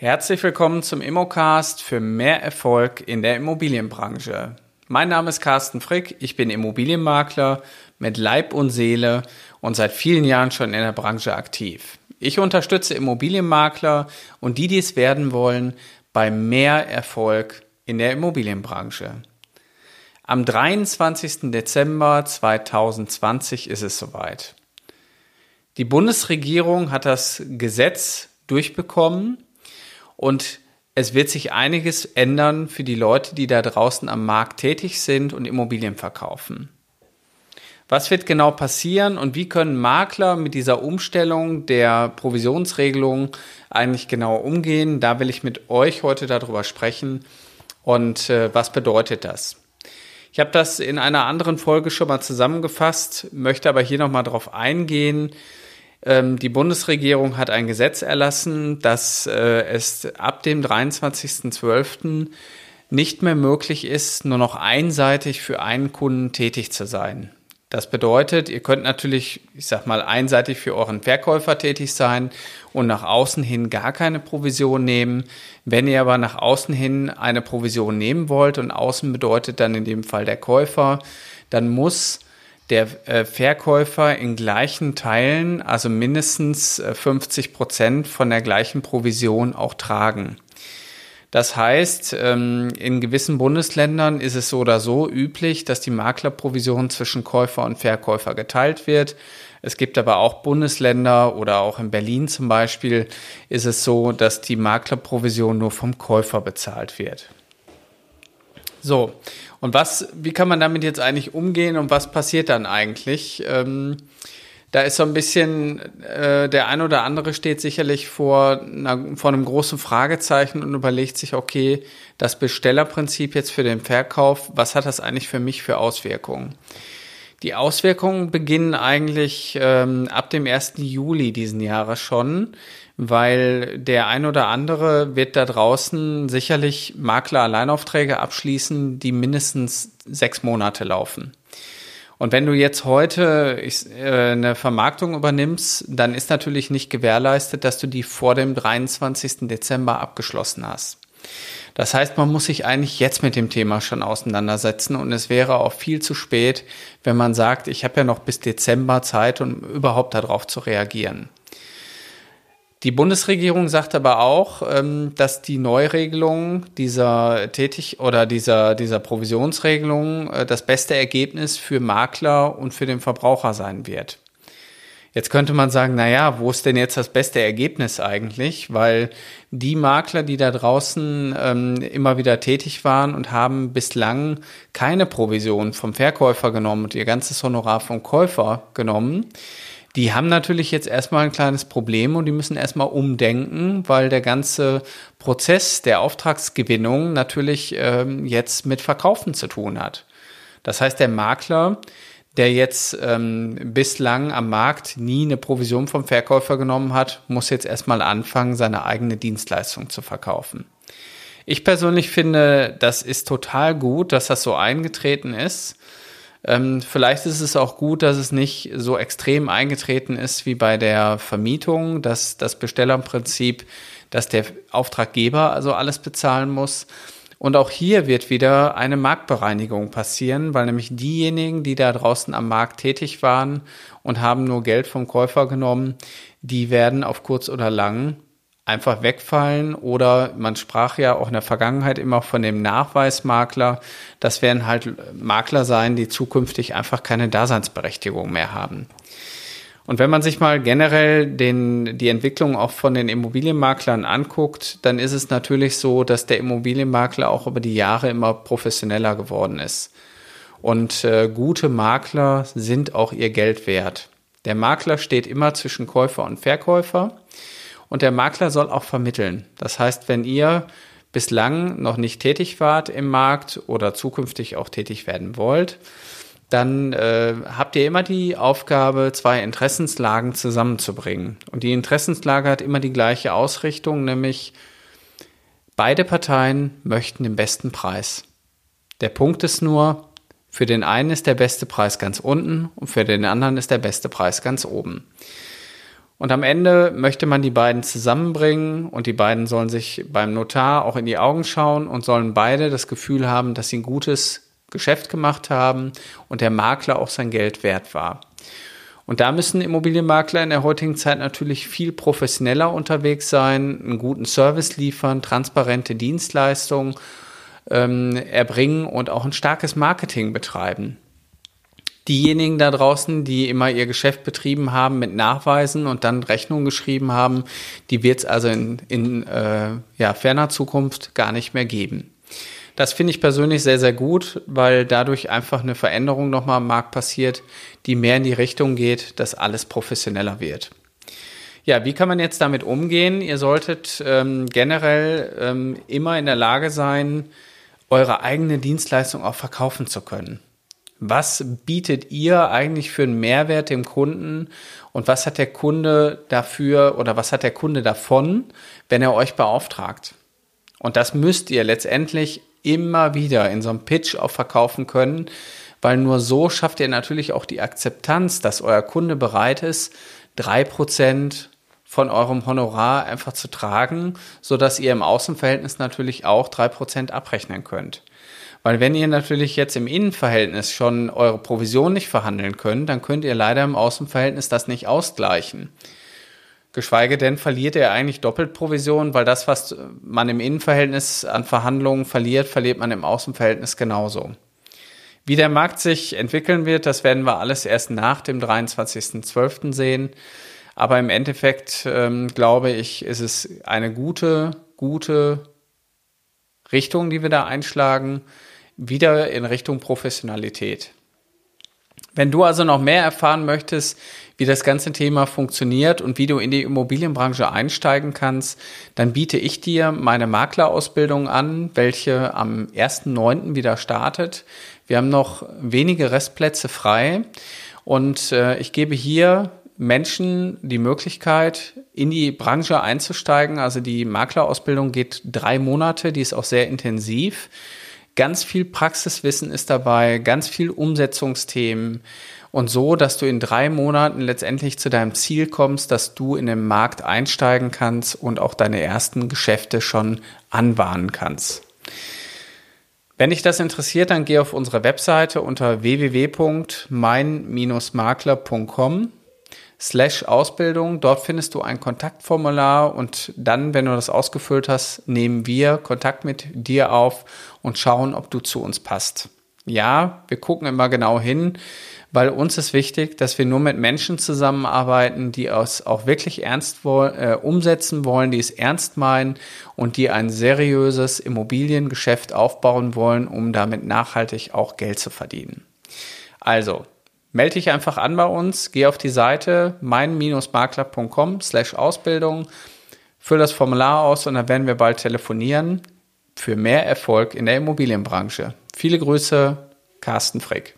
Herzlich willkommen zum Immocast für mehr Erfolg in der Immobilienbranche. Mein Name ist Carsten Frick, ich bin Immobilienmakler mit Leib und Seele und seit vielen Jahren schon in der Branche aktiv. Ich unterstütze Immobilienmakler und die, die es werden wollen, bei mehr Erfolg in der Immobilienbranche. Am 23. Dezember 2020 ist es soweit. Die Bundesregierung hat das Gesetz durchbekommen, und es wird sich einiges ändern für die Leute, die da draußen am Markt tätig sind und Immobilien verkaufen. Was wird genau passieren und wie können Makler mit dieser Umstellung der Provisionsregelung eigentlich genau umgehen? Da will ich mit euch heute darüber sprechen. Und äh, was bedeutet das? Ich habe das in einer anderen Folge schon mal zusammengefasst, möchte aber hier nochmal drauf eingehen, die Bundesregierung hat ein Gesetz erlassen, dass äh, es ab dem 23.12. nicht mehr möglich ist, nur noch einseitig für einen Kunden tätig zu sein. Das bedeutet, ihr könnt natürlich, ich sag mal, einseitig für euren Verkäufer tätig sein und nach außen hin gar keine Provision nehmen. Wenn ihr aber nach außen hin eine Provision nehmen wollt und außen bedeutet dann in dem Fall der Käufer, dann muss der äh, Verkäufer in gleichen Teilen, also mindestens 50 äh, Prozent von der gleichen Provision auch tragen. Das heißt, ähm, in gewissen Bundesländern ist es so oder so üblich, dass die Maklerprovision zwischen Käufer und Verkäufer geteilt wird. Es gibt aber auch Bundesländer oder auch in Berlin zum Beispiel ist es so, dass die Maklerprovision nur vom Käufer bezahlt wird. So, und was, wie kann man damit jetzt eigentlich umgehen und was passiert dann eigentlich? Ähm, da ist so ein bisschen, äh, der ein oder andere steht sicherlich vor, einer, vor einem großen Fragezeichen und überlegt sich, okay, das Bestellerprinzip jetzt für den Verkauf, was hat das eigentlich für mich für Auswirkungen? Die Auswirkungen beginnen eigentlich ähm, ab dem 1. Juli diesen Jahres schon, weil der ein oder andere wird da draußen sicherlich Makler-Alleinaufträge abschließen, die mindestens sechs Monate laufen. Und wenn du jetzt heute äh, eine Vermarktung übernimmst, dann ist natürlich nicht gewährleistet, dass du die vor dem 23. Dezember abgeschlossen hast. Das heißt, man muss sich eigentlich jetzt mit dem Thema schon auseinandersetzen und es wäre auch viel zu spät, wenn man sagt, ich habe ja noch bis Dezember Zeit, um überhaupt darauf zu reagieren. Die Bundesregierung sagt aber auch, ähm, dass die Neuregelung dieser Tätig- oder dieser, dieser Provisionsregelung äh, das beste Ergebnis für Makler und für den Verbraucher sein wird. Jetzt könnte man sagen, na ja, wo ist denn jetzt das beste Ergebnis eigentlich? Weil die Makler, die da draußen ähm, immer wieder tätig waren und haben bislang keine Provision vom Verkäufer genommen und ihr ganzes Honorar vom Käufer genommen, die haben natürlich jetzt erstmal ein kleines Problem und die müssen erstmal umdenken, weil der ganze Prozess der Auftragsgewinnung natürlich ähm, jetzt mit Verkaufen zu tun hat. Das heißt, der Makler, der jetzt ähm, bislang am Markt nie eine Provision vom Verkäufer genommen hat, muss jetzt erstmal anfangen, seine eigene Dienstleistung zu verkaufen. Ich persönlich finde, das ist total gut, dass das so eingetreten ist ähm, vielleicht ist es auch gut, dass es nicht so extrem eingetreten ist wie bei der Vermietung, dass das Bestellerprinzip, dass der Auftraggeber also alles bezahlen muss. Und auch hier wird wieder eine Marktbereinigung passieren, weil nämlich diejenigen, die da draußen am Markt tätig waren und haben nur Geld vom Käufer genommen, die werden auf kurz oder lang einfach wegfallen oder man sprach ja auch in der Vergangenheit immer von dem Nachweismakler. Das werden halt Makler sein, die zukünftig einfach keine Daseinsberechtigung mehr haben. Und wenn man sich mal generell den, die Entwicklung auch von den Immobilienmaklern anguckt, dann ist es natürlich so, dass der Immobilienmakler auch über die Jahre immer professioneller geworden ist. Und äh, gute Makler sind auch ihr Geld wert. Der Makler steht immer zwischen Käufer und Verkäufer. Und der Makler soll auch vermitteln. Das heißt, wenn ihr bislang noch nicht tätig wart im Markt oder zukünftig auch tätig werden wollt, dann äh, habt ihr immer die Aufgabe, zwei Interessenslagen zusammenzubringen. Und die Interessenslage hat immer die gleiche Ausrichtung, nämlich beide Parteien möchten den besten Preis. Der Punkt ist nur, für den einen ist der beste Preis ganz unten und für den anderen ist der beste Preis ganz oben. Und am Ende möchte man die beiden zusammenbringen und die beiden sollen sich beim Notar auch in die Augen schauen und sollen beide das Gefühl haben, dass sie ein gutes Geschäft gemacht haben und der Makler auch sein Geld wert war. Und da müssen Immobilienmakler in der heutigen Zeit natürlich viel professioneller unterwegs sein, einen guten Service liefern, transparente Dienstleistungen ähm, erbringen und auch ein starkes Marketing betreiben diejenigen da draußen, die immer ihr Geschäft betrieben haben mit Nachweisen und dann Rechnungen geschrieben haben, die wird es also in, in äh, ja, ferner Zukunft gar nicht mehr geben. Das finde ich persönlich sehr, sehr gut, weil dadurch einfach eine Veränderung nochmal am Markt passiert, die mehr in die Richtung geht, dass alles professioneller wird. Ja, wie kann man jetzt damit umgehen? Ihr solltet ähm, generell ähm, immer in der Lage sein, eure eigene Dienstleistung auch verkaufen zu können. Was bietet ihr eigentlich für einen Mehrwert dem Kunden und was hat der Kunde dafür oder was hat der Kunde davon, wenn er euch beauftragt? Und das müsst ihr letztendlich immer wieder in so einem Pitch auch verkaufen können, weil nur so schafft ihr natürlich auch die Akzeptanz, dass euer Kunde bereit ist, drei Prozent von eurem Honorar einfach zu tragen, so dass ihr im Außenverhältnis natürlich auch drei Prozent abrechnen könnt. Weil wenn ihr natürlich jetzt im Innenverhältnis schon eure Provision nicht verhandeln könnt, dann könnt ihr leider im Außenverhältnis das nicht ausgleichen. Geschweige denn verliert ihr eigentlich doppelt Provision, weil das, was man im Innenverhältnis an Verhandlungen verliert, verliert man im Außenverhältnis genauso. Wie der Markt sich entwickeln wird, das werden wir alles erst nach dem 23.12. sehen. Aber im Endeffekt ähm, glaube ich, ist es eine gute, gute Richtung, die wir da einschlagen wieder in Richtung Professionalität. Wenn du also noch mehr erfahren möchtest, wie das ganze Thema funktioniert und wie du in die Immobilienbranche einsteigen kannst, dann biete ich dir meine Maklerausbildung an, welche am 1.9. wieder startet. Wir haben noch wenige Restplätze frei und äh, ich gebe hier Menschen die Möglichkeit, in die Branche einzusteigen. Also die Maklerausbildung geht drei Monate, die ist auch sehr intensiv. Ganz viel Praxiswissen ist dabei, ganz viel Umsetzungsthemen und so, dass du in drei Monaten letztendlich zu deinem Ziel kommst, dass du in den Markt einsteigen kannst und auch deine ersten Geschäfte schon anbahnen kannst. Wenn dich das interessiert, dann geh auf unsere Webseite unter www.mein-makler.com slash Ausbildung. Dort findest du ein Kontaktformular und dann, wenn du das ausgefüllt hast, nehmen wir Kontakt mit dir auf und schauen, ob du zu uns passt. Ja, wir gucken immer genau hin, weil uns ist wichtig, dass wir nur mit Menschen zusammenarbeiten, die es auch wirklich ernst äh, umsetzen wollen, die es ernst meinen und die ein seriöses Immobiliengeschäft aufbauen wollen, um damit nachhaltig auch Geld zu verdienen. Also, melde dich einfach an bei uns, geh auf die Seite mein-makler.com slash Ausbildung, füll das Formular aus und dann werden wir bald telefonieren für mehr Erfolg in der Immobilienbranche. Viele Grüße, Carsten Frick.